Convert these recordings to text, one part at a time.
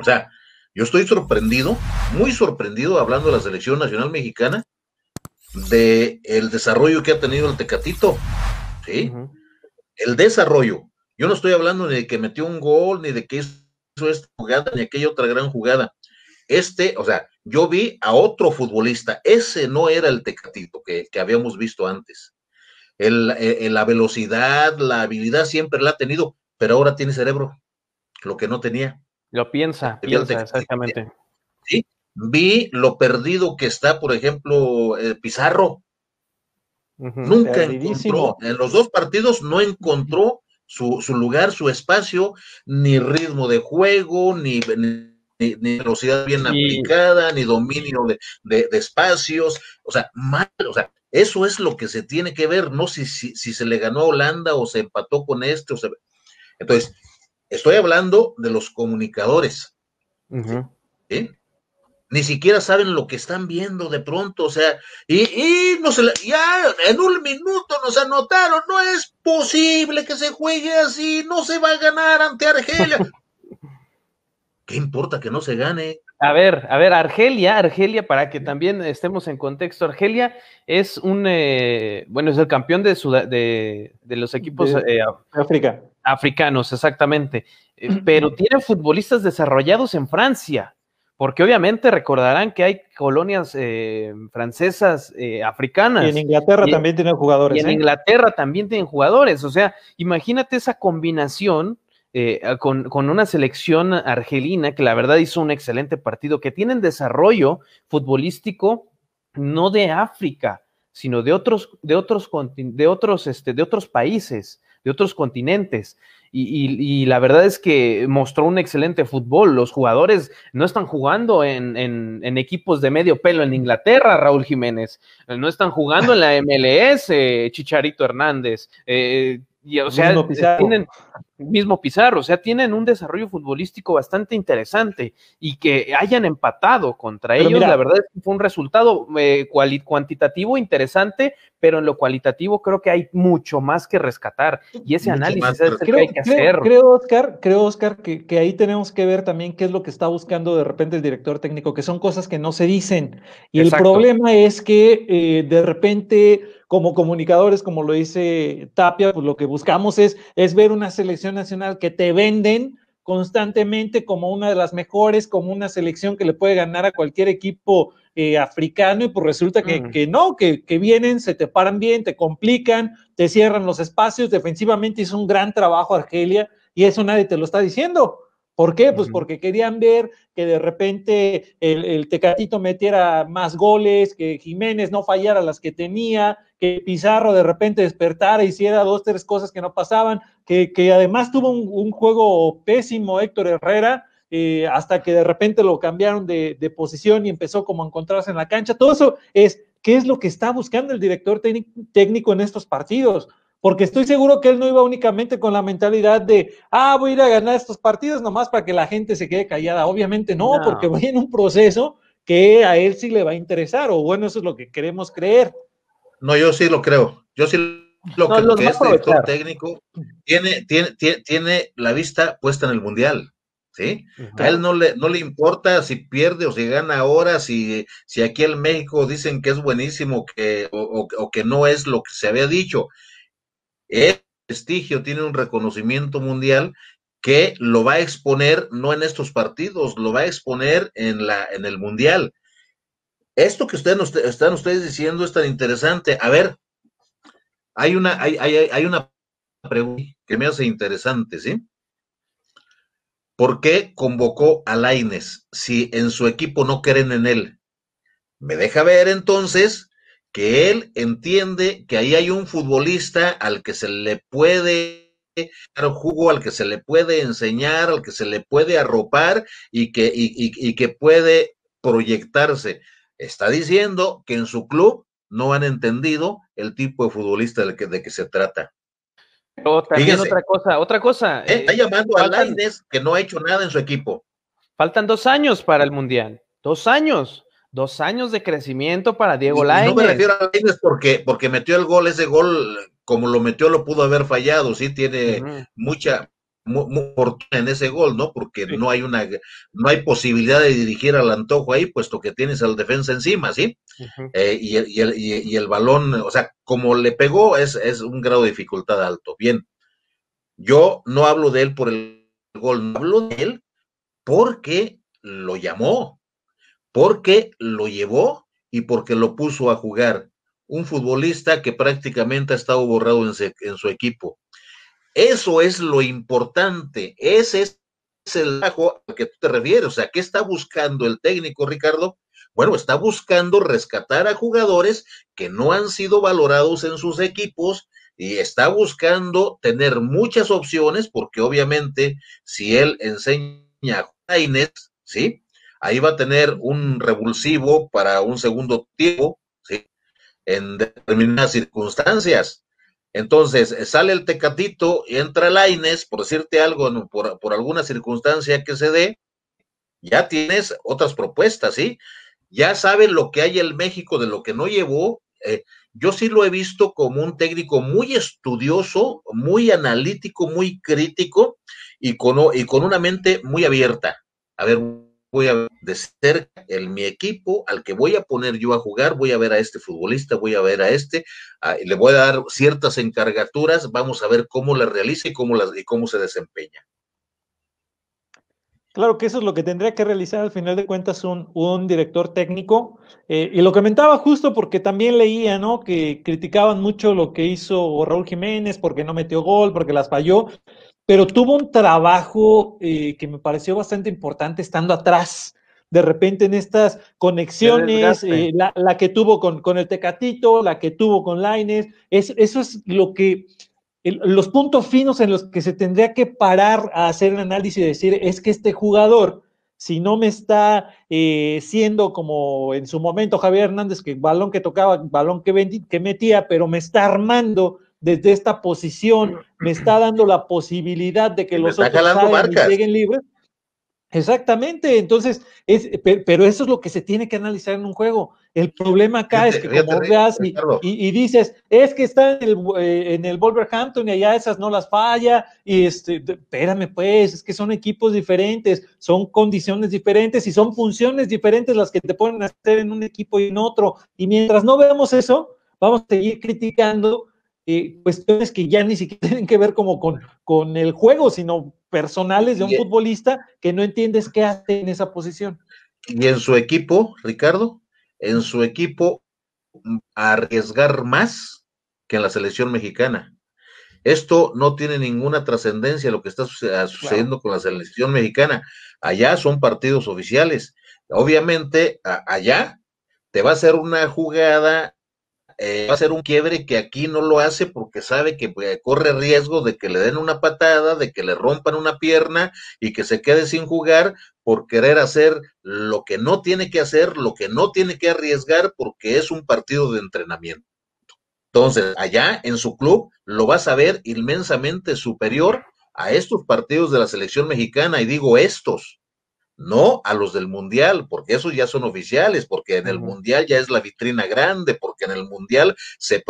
O sea, yo estoy sorprendido, muy sorprendido, hablando de la selección nacional mexicana, de el desarrollo que ha tenido el Tecatito, ¿sí? El desarrollo. Yo no estoy hablando ni de que metió un gol, ni de que hizo esta jugada, ni aquella otra gran jugada. Este, o sea, yo vi a otro futbolista, ese no era el Tecatito que, habíamos visto antes. El, la velocidad, la habilidad siempre la ha tenido, pero ahora tiene cerebro, lo que no tenía. Lo piensa, piensa, exactamente. Sí, vi lo perdido que está, por ejemplo, eh, Pizarro. Nunca encontró, en los dos partidos no encontró su, lugar, su espacio, ni ritmo de juego, ni, ni, velocidad bien aplicada, ni dominio de, espacios, o sea, mal, o sea, eso es lo que se tiene que ver, no si, si, si se le ganó a Holanda o se empató con este, o se... entonces, estoy hablando de los comunicadores. ¿sí? ni siquiera saben lo que están viendo de pronto, o sea, y, y no se ya en un minuto nos anotaron, no es posible que se juegue así, no se va a ganar ante Argelia. ¿Qué importa que no se gane? A ver, a ver, Argelia, Argelia, para que también estemos en contexto, Argelia es un, eh, bueno, es el campeón de, de, de los equipos de eh, África. Africanos, exactamente, eh, pero tiene futbolistas desarrollados en Francia porque obviamente recordarán que hay colonias eh, francesas eh, africanas. Y en Inglaterra también tienen jugadores. Y en ¿eh? Inglaterra también tienen jugadores. O sea, imagínate esa combinación con, con, una selección argelina que la verdad hizo un excelente partido, que tienen desarrollo futbolístico no de África, sino de otros, de otros, de otros, este, de otros países, de otros continentes. Y, la verdad es que mostró un excelente fútbol. Los jugadores no están jugando en, equipos de medio pelo en Inglaterra, Raúl Jiménez. No están jugando en la MLS, Chicharito Hernández. Eh, y, o sea, tienen, mismo Pizarro, o sea, tienen un desarrollo futbolístico bastante interesante y que hayan empatado contra ellos, la verdad es que fue un resultado eh, cuantitativo interesante, pero en lo cualitativo creo que hay mucho más que rescatar y ese análisis es el que hay que hacer. Creo, Oscar, creo, Oscar, que, que, ahí tenemos que ver también qué es lo que está buscando de repente el director técnico, que son cosas que no se dicen. Y el problema es que eh, de repente como comunicadores, como lo dice Tapia, pues lo que buscamos es, es ver una selección nacional que te venden constantemente como una de las mejores, como una selección que le puede ganar a cualquier equipo eh, africano y pues resulta que, mm. que no, que, que, vienen, se te paran bien, te complican, te cierran los espacios, defensivamente hizo un gran trabajo Argelia y eso nadie te lo está diciendo. ¿Por qué? Pues porque querían ver que de repente el, Tecatito metiera más goles, que Jiménez no fallara las que tenía, que Pizarro de repente despertara, hiciera dos, tres cosas que no pasaban, que, además tuvo un, juego pésimo Héctor Herrera, eh, hasta que de repente lo cambiaron de, de, posición y empezó como a encontrarse en la cancha. Todo eso es, ¿qué es lo que está buscando el director técnico en estos partidos? Porque estoy seguro que él no iba únicamente con la mentalidad de, ah, voy a ir a ganar estos partidos nomás para que la gente se quede callada. Obviamente no, porque va en un proceso que a él sí le va a interesar, o bueno, eso es lo que queremos creer. No, yo sí lo creo. Yo sí lo creo que este director técnico tiene, tiene, tiene, la vista puesta en el Mundial. ¿Sí? A él no le, no le importa si pierde o si gana ahora, si, si aquí en México dicen que es buenísimo que, o, o que no es lo que se había dicho el prestigio tiene un reconocimiento mundial que lo va a exponer no en estos partidos, lo va a exponer en, la, en el mundial. Esto que ustedes están ustedes diciendo es tan interesante. A ver, hay una, hay, hay, hay una pregunta que me hace interesante, ¿sí? ¿Por qué convocó a Laines si en su equipo no creen en él? Me deja ver entonces que él entiende que ahí hay un futbolista al que se le puede dar jugo, al que se le puede enseñar, al que se le puede arropar y que, y, que puede proyectarse. Está diciendo que en su club no han entendido el tipo de futbolista de que, de que se trata. Pero también otra cosa, otra cosa. Eh, está llamando a Lainez que no ha hecho nada en su equipo. Faltan dos años para el Mundial. Dos años. Dos años de crecimiento para Diego Lainez. No me refiero a Lainez porque, porque metió el gol, ese gol, como lo metió, lo pudo haber fallado, sí, tiene mucha, muy, en ese gol, ¿no? Porque no hay una, no hay posibilidad de dirigir al antojo ahí, puesto que tienes al defensa encima, ¿sí? Eh, y, el, y, el, y, el, balón, o sea, como le pegó, es, es un grado de dificultad alto. Bien, yo no hablo de él por el gol, no hablo de él porque lo llamó, porque lo llevó y porque lo puso a jugar. Un futbolista que prácticamente ha estado borrado en, su equipo eso es lo importante, ese es el bajo al que tú te refieres, o sea, ¿qué está buscando el técnico, Ricardo? Bueno, está buscando rescatar a jugadores que no han sido valorados en sus equipos y está buscando tener muchas opciones porque obviamente si él enseña a Inés, ¿sí? Ahí va a tener un revulsivo para un segundo tiempo, ¿sí? En determinadas circunstancias. Entonces, eh, sale el Tecatito, entra Laines, por decirte algo, por, por, alguna circunstancia que se dé, ya tienes otras propuestas, ¿sí? Ya sabes lo que hay en México de lo que no llevó. Eh, yo sí lo he visto como un técnico muy estudioso, muy analítico, muy crítico y con, y con una mente muy abierta. A ver, voy a ver de cerca el, mi equipo al que voy a poner yo a jugar, voy a ver a este futbolista, voy a ver a este, le voy a dar ciertas encargaturas, vamos a ver cómo las realiza y cómo, las, y cómo se desempeña. Claro que eso es lo que tendría que realizar al final de cuentas un, un director técnico. Eh, y lo comentaba justo porque también leía, ¿no? Que criticaban mucho lo que hizo Raúl Jiménez porque no metió gol, porque las falló pero tuvo un trabajo eh, que me pareció bastante importante estando atrás. De repente en estas conexiones, eh, la, que tuvo con, con, el Tecatito, la que tuvo con Laines, es, eso es lo que, los puntos finos en los que se tendría que parar a hacer un análisis y decir, es que este jugador, si no me está eh, siendo como en su momento Javier Hernández, que balón que tocaba, balón que, que metía, pero me está armando desde esta posición, me está dando la posibilidad de que los otros lleguen libres. Exactamente, entonces, es, pero eso es lo que se tiene que analizar en un juego. El problema acá es que como veas y, dices, es que está en el, eh, en el Wolverhampton y allá esas no las falla, y este, espérame pues, es que son equipos diferentes, son condiciones diferentes y son funciones diferentes las que te ponen a hacer en un equipo y en otro. Y mientras no veamos eso, vamos a seguir criticando eh, cuestiones que ya ni siquiera tienen que ver como con, con el juego, sino personales de un futbolista que no entiendes qué hace en esa posición. Y en su equipo, Ricardo, en su equipo arriesgar más que en la selección mexicana. Esto no tiene ninguna trascendencia lo que está sucediendo con la selección mexicana. Allá son partidos oficiales. Obviamente, allá te va a hacer una jugada eh, va a ser un quiebre que aquí no lo hace porque sabe que pues, corre riesgo de que le den una patada, de que le rompan una pierna y que se quede sin jugar por querer hacer lo que no tiene que hacer, lo que no tiene que arriesgar porque es un partido de entrenamiento. Entonces, allá en su club lo vas a ver inmensamente superior a estos partidos de la selección mexicana y digo estos, no a los del Mundial, porque esos ya son oficiales, porque en el Mundial ya es la vitrina grande, porque en el Mundial se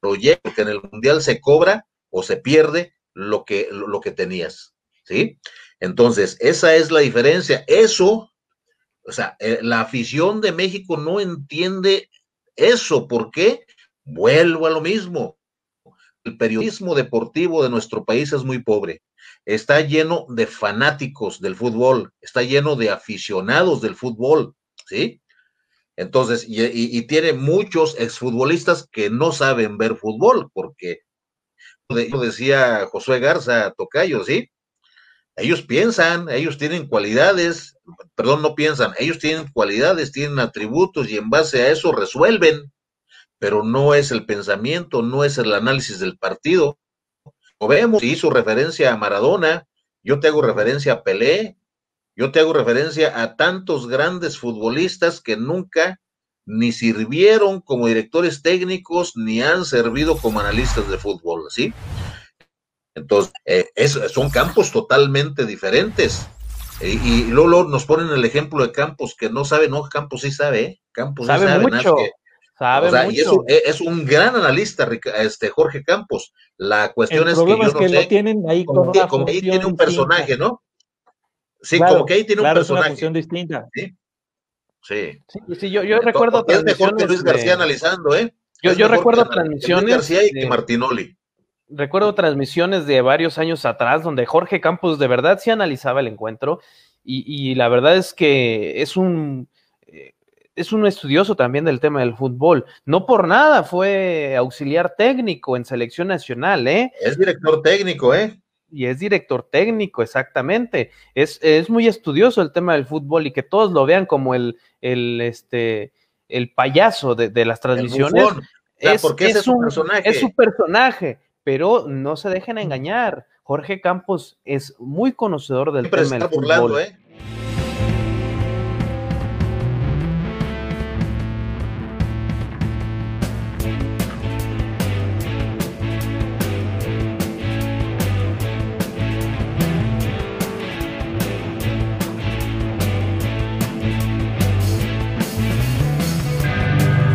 proyecta, porque en el Mundial se cobra o se pierde lo que, lo que tenías, ¿sí? Entonces, esa es la diferencia. Eso, o sea, eh, la afición de México no entiende eso. ¿Por qué? Vuelvo a lo mismo. El periodismo deportivo de nuestro país es muy pobre está lleno de fanáticos del fútbol, está lleno de aficionados del fútbol, ¿sí? Entonces, y, tiene muchos exfutbolistas que no saben ver fútbol, porque, yo decía Josué Garza Tocayo, ¿sí? Ellos piensan, ellos tienen cualidades, perdón, no piensan, ellos tienen cualidades, tienen atributos y en base a eso resuelven, pero no es el pensamiento, no es el análisis del partido, vemos, si hizo referencia a Maradona, yo te hago referencia a Pelé, yo te hago referencia a tantos grandes futbolistas que nunca ni sirvieron como directores técnicos ni han servido como analistas de fútbol, ¿sí? Entonces, eh, son campos totalmente diferentes. y luego nos ponen el ejemplo de Campos que no sabe, no, Campos sí sabe, ¿eh? Campos sabe, mucho. Sabe o sea, y e, es, un gran analista, este Jorge Campos. La cuestión es que yo no que sé, lo tienen ahí como, que, como ahí tiene un personaje, ¿no? Sí, como que ahí tiene un personaje. Es una función distinta. Sí. Sí. sí, yo, yo recuerdo. Es mejor que Luis García analizando, ¿eh? Yo, yo recuerdo transmisiones. Luis García y que Martinoli. Recuerdo transmisiones de varios años atrás donde Jorge Campos de verdad sí analizaba el encuentro y, y la verdad es que es un es un estudioso también del tema del fútbol. No por nada fue auxiliar técnico en selección nacional, ¿eh? Es director técnico, ¿eh? Y es director técnico, exactamente. Es, es muy estudioso el tema del fútbol y que todos lo vean como el, el, este, el payaso de, de las transmisiones. es, porque es, su personaje. Es su personaje, pero no se dejen engañar. Jorge Campos es muy conocedor del tema del fútbol. ¿eh?